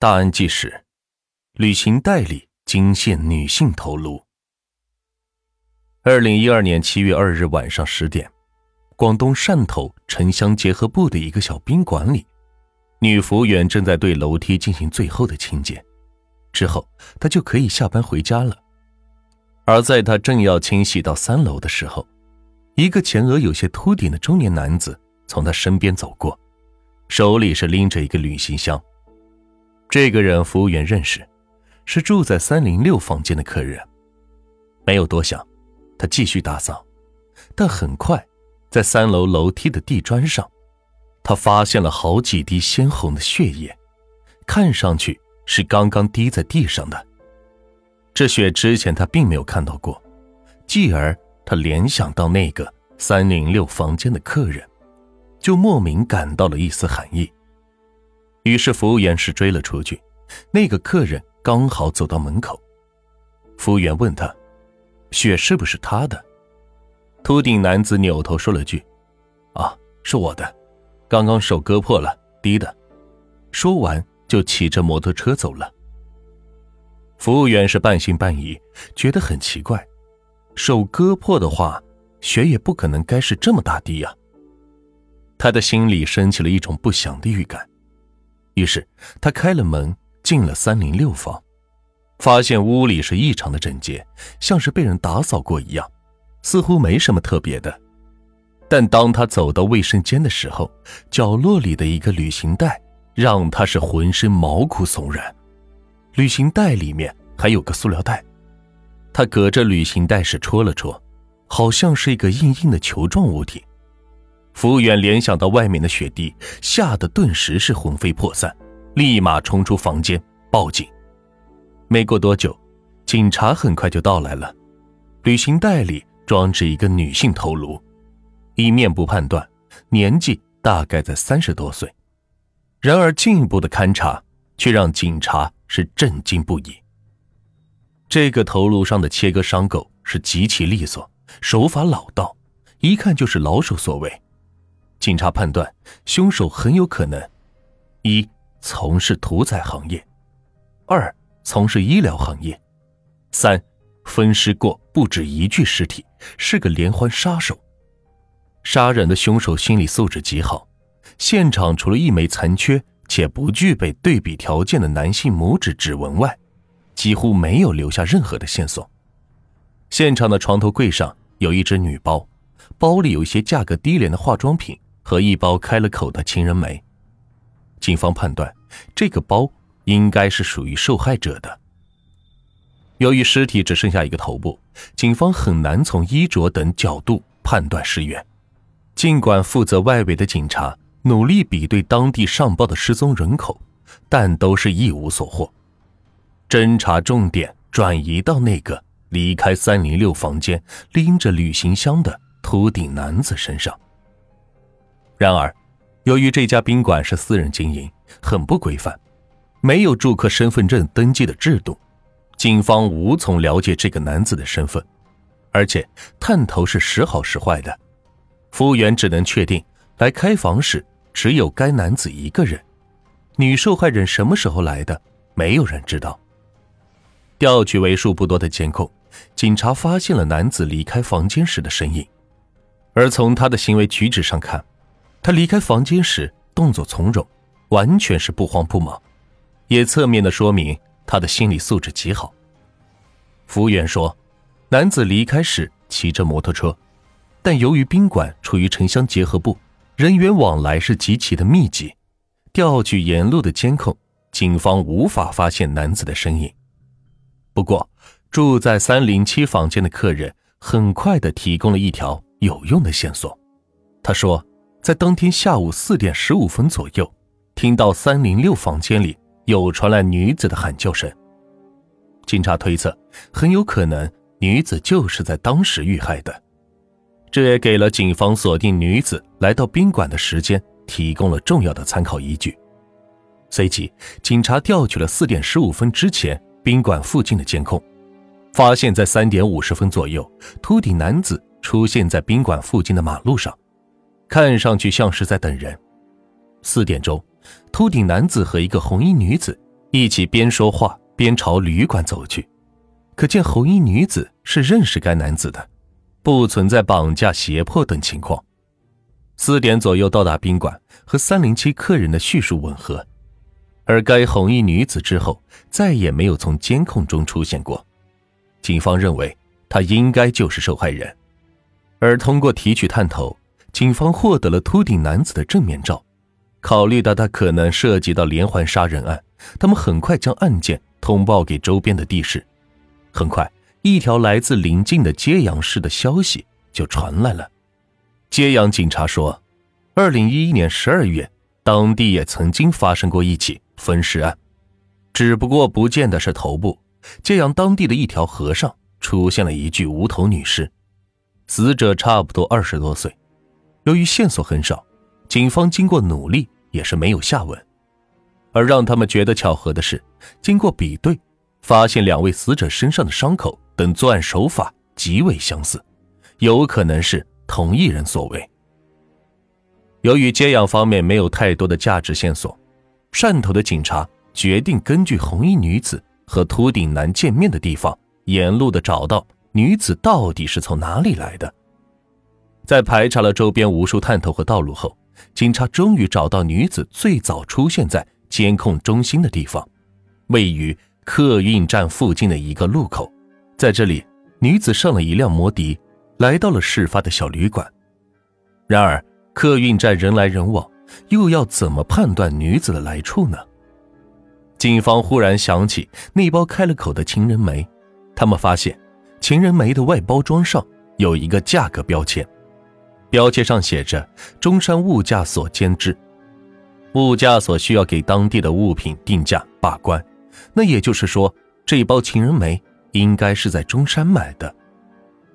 大案纪实：旅行代理惊现女性头颅。二零一二年七月二日晚上十点，广东汕头城乡结合部的一个小宾馆里，女服务员正在对楼梯进行最后的清洁，之后她就可以下班回家了。而在她正要清洗到三楼的时候，一个前额有些秃顶的中年男子从她身边走过，手里是拎着一个旅行箱。这个人服务员认识，是住在三零六房间的客人。没有多想，他继续打扫，但很快，在三楼楼梯的地砖上，他发现了好几滴鲜红的血液，看上去是刚刚滴在地上的。这血之前他并没有看到过，继而他联想到那个三零六房间的客人，就莫名感到了一丝寒意。于是服务员是追了出去，那个客人刚好走到门口。服务员问他：“血是不是他的？”秃顶男子扭头说了句：“啊，是我的，刚刚手割破了，滴的。”说完就骑着摩托车走了。服务员是半信半疑，觉得很奇怪，手割破的话，血也不可能该是这么大滴呀。他的心里升起了一种不祥的预感。于是他开了门，进了三零六房，发现屋里是异常的整洁，像是被人打扫过一样，似乎没什么特别的。但当他走到卫生间的时候，角落里的一个旅行袋让他是浑身毛骨悚然。旅行袋里面还有个塑料袋，他隔着旅行袋是戳了戳，好像是一个硬硬的球状物体。服务员联想到外面的雪地，吓得顿时是魂飞魄散，立马冲出房间报警。没过多久，警察很快就到来了。旅行袋里装着一个女性头颅，以面部判断，年纪大概在三十多岁。然而进一步的勘查却让警察是震惊不已。这个头颅上的切割伤口是极其利索，手法老道，一看就是老手所为。警察判断，凶手很有可能：一、从事屠宰行业；二、从事医疗行业；三、分尸过不止一具尸体，是个连环杀手。杀人的凶手心理素质极好，现场除了一枚残缺且不具备对比条件的男性拇指指纹外，几乎没有留下任何的线索。现场的床头柜上有一只女包，包里有一些价格低廉的化妆品。和一包开了口的情人梅，警方判断这个包应该是属于受害者的。由于尸体只剩下一个头部，警方很难从衣着等角度判断尸源。尽管负责外围的警察努力比对当地上报的失踪人口，但都是一无所获。侦查重点转移到那个离开三零六房间拎着旅行箱的秃顶男子身上。然而，由于这家宾馆是私人经营，很不规范，没有住客身份证登记的制度，警方无从了解这个男子的身份，而且探头是时好时坏的，服务员只能确定来开房时只有该男子一个人，女受害人什么时候来的，没有人知道。调取为数不多的监控，警察发现了男子离开房间时的身影，而从他的行为举止上看。他离开房间时动作从容，完全是不慌不忙，也侧面的说明他的心理素质极好。服务员说，男子离开时骑着摩托车，但由于宾馆处于城乡结合部，人员往来是极其的密集，调取沿路的监控，警方无法发现男子的身影。不过，住在三零七房间的客人很快的提供了一条有用的线索，他说。在当天下午四点十五分左右，听到三零六房间里有传来女子的喊叫声。警察推测，很有可能女子就是在当时遇害的，这也给了警方锁定女子来到宾馆的时间提供了重要的参考依据。随即，警察调取了四点十五分之前宾馆附近的监控，发现，在三点五十分左右，秃顶男子出现在宾馆附近的马路上。看上去像是在等人。四点钟，秃顶男子和一个红衣女子一起边说话边朝旅馆走去。可见红衣女子是认识该男子的，不存在绑架、胁迫等情况。四点左右到达宾馆，和三零七客人的叙述吻合，而该红衣女子之后再也没有从监控中出现过。警方认为她应该就是受害人，而通过提取探头，警方获得了秃顶男子的正面照。考虑到他可能涉及到连环杀人案，他们很快将案件通报给周边的地市。很快，一条来自邻近的揭阳市的消息就传来了。揭阳警察说，二零一一年十二月，当地也曾经发生过一起分尸案，只不过不见的是头部。揭阳当地的一条河上出现了一具无头女尸，死者差不多二十多岁。由于线索很少，警方经过努力也是没有下文。而让他们觉得巧合的是，经过比对。发现两位死者身上的伤口等作案手法极为相似，有可能是同一人所为。由于揭阳方面没有太多的价值线索，汕头的警察决定根据红衣女子和秃顶男见面的地方，沿路的找到女子到底是从哪里来的。在排查了周边无数探头和道路后，警察终于找到女子最早出现在监控中心的地方，位于。客运站附近的一个路口，在这里，女子上了一辆摩的，来到了事发的小旅馆。然而，客运站人来人往，又要怎么判断女子的来处呢？警方忽然想起那包开了口的情人梅，他们发现，情人梅的外包装上有一个价格标签，标签上写着“中山物价所监制”，物价所需要给当地的物品定价把关。那也就是说，这包情人梅应该是在中山买的，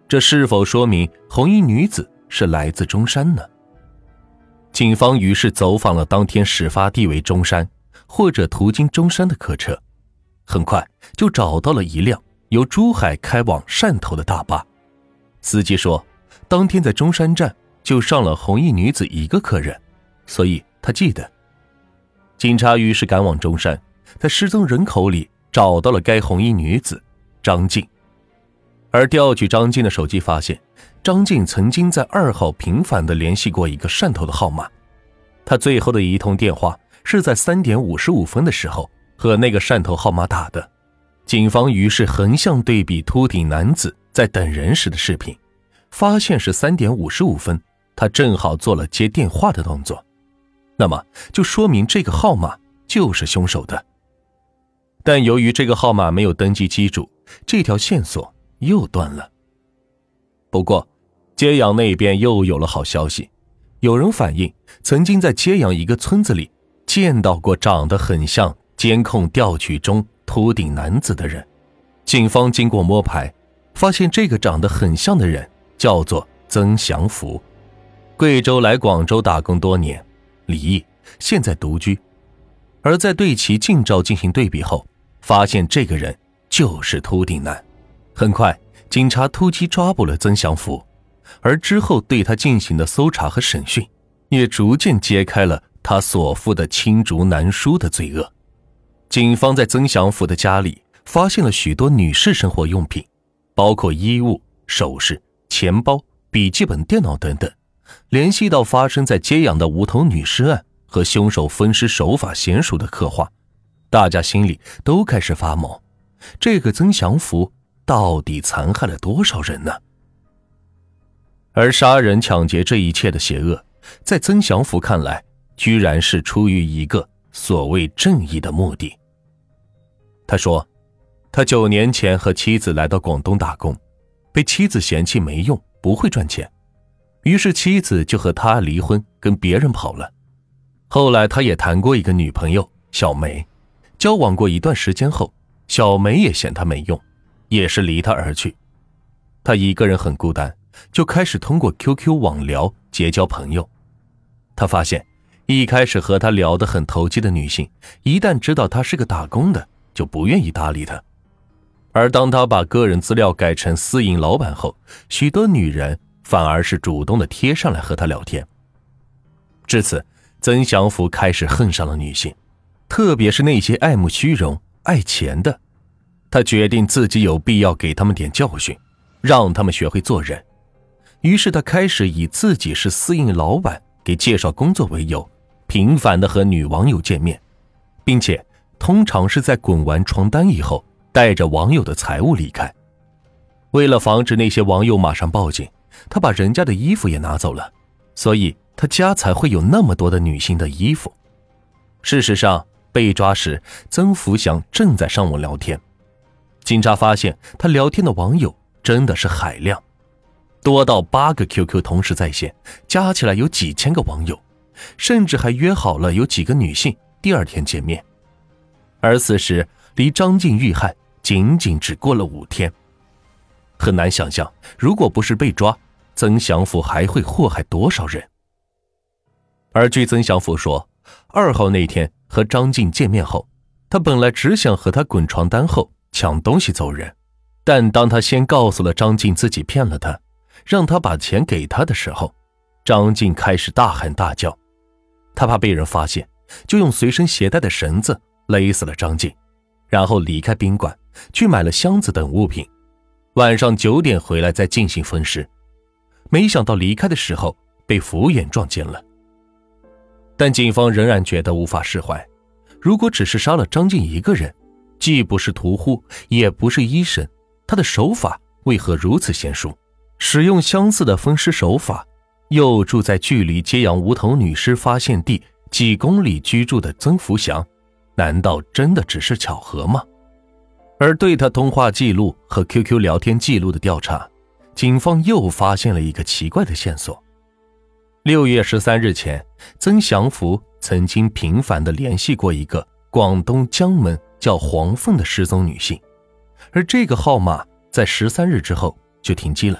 这是否说明红衣女子是来自中山呢？警方于是走访了当天始发地为中山或者途经中山的客车，很快就找到了一辆由珠海开往汕头的大巴。司机说，当天在中山站就上了红衣女子一个客人，所以他记得。警察于是赶往中山。在失踪人口里找到了该红衣女子张静，而调取张静的手机发现，张静曾经在二号频繁的联系过一个汕头的号码，他最后的一通电话是在三点五十五分的时候和那个汕头号码打的。警方于是横向对比秃顶男子在等人时的视频，发现是三点五十五分，他正好做了接电话的动作，那么就说明这个号码就是凶手的。但由于这个号码没有登记机主，这条线索又断了。不过，揭阳那边又有了好消息，有人反映曾经在揭阳一个村子里见到过长得很像监控调取中秃顶男子的人。警方经过摸排，发现这个长得很像的人叫做曾祥福，贵州来广州打工多年，离异，现在独居。而在对其近照进行对比后，发现这个人就是秃顶男，很快警察突击抓捕了曾祥福，而之后对他进行的搜查和审讯，也逐渐揭开了他所负的罄竹难书的罪恶。警方在曾祥福的家里发现了许多女士生活用品，包括衣物、首饰、钱包、笔记本电脑等等，联系到发生在揭阳的无头女尸案和凶手分尸手法娴熟的刻画。大家心里都开始发毛，这个曾祥福到底残害了多少人呢？而杀人抢劫这一切的邪恶，在曾祥福看来，居然是出于一个所谓正义的目的。他说，他九年前和妻子来到广东打工，被妻子嫌弃没用，不会赚钱，于是妻子就和他离婚，跟别人跑了。后来他也谈过一个女朋友小梅。交往过一段时间后，小梅也嫌他没用，也是离他而去。他一个人很孤单，就开始通过 QQ 网聊结交朋友。他发现，一开始和他聊得很投机的女性，一旦知道他是个打工的，就不愿意搭理他。而当他把个人资料改成私营老板后，许多女人反而是主动的贴上来和他聊天。至此，曾祥福开始恨上了女性。特别是那些爱慕虚荣、爱钱的。他决定自己有必要给他们点教训，让他们学会做人。于是他开始以自己是私印老板给介绍工作为由，频繁的和女网友见面，并且通常是在滚完床单以后，带着网友的财物离开。为了防止那些网友马上报警，他把人家的衣服也拿走了，所以他家才会有那么多的女性的衣服。事实上，被抓时，曾福祥正在上网聊天。警察发现他聊天的网友真的是海量，多到八个 QQ 同时在线，加起来有几千个网友，甚至还约好了有几个女性第二天见面。而此时离张静遇害仅仅只过了五天，很难想象，如果不是被抓，曾祥福还会祸害多少人。而据曾祥福说，二号那天和张静见面后，他本来只想和她滚床单后。抢东西走人，但当他先告诉了张静自己骗了他，让他把钱给他的时候，张静开始大喊大叫。他怕被人发现，就用随身携带的绳子勒死了张静，然后离开宾馆去买了箱子等物品，晚上九点回来再进行分尸。没想到离开的时候被服务员撞见了，但警方仍然觉得无法释怀。如果只是杀了张静一个人，既不是屠户，也不是医生，他的手法为何如此娴熟？使用相似的分尸手法，又住在距离揭阳无头女尸发现地几公里居住的曾福祥，难道真的只是巧合吗？而对他通话记录和 QQ 聊天记录的调查，警方又发现了一个奇怪的线索：六月十三日前，曾祥福曾经频繁的联系过一个广东江门。叫黄凤的失踪女性，而这个号码在十三日之后就停机了。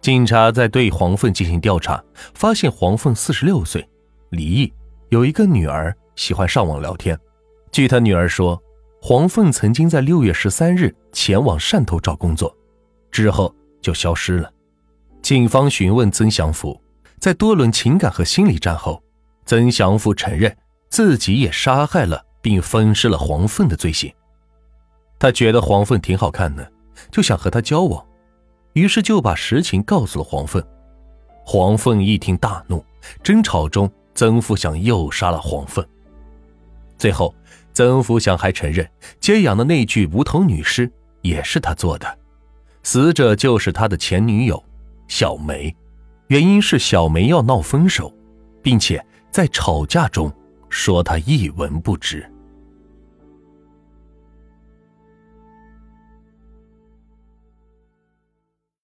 警察在对黄凤进行调查，发现黄凤四十六岁，离异，有一个女儿，喜欢上网聊天。据他女儿说，黄凤曾经在六月十三日前往汕头找工作，之后就消失了。警方询问曾祥福，在多轮情感和心理战后，曾祥福承认自己也杀害了。并分尸了黄凤的罪行。他觉得黄凤挺好看的，就想和她交往，于是就把实情告诉了黄凤。黄凤一听大怒，争吵中，曾富祥又杀了黄凤。最后，曾福祥还承认接养的那具无头女尸也是他做的，死者就是他的前女友小梅，原因是小梅要闹分手，并且在吵架中。说他一文不值。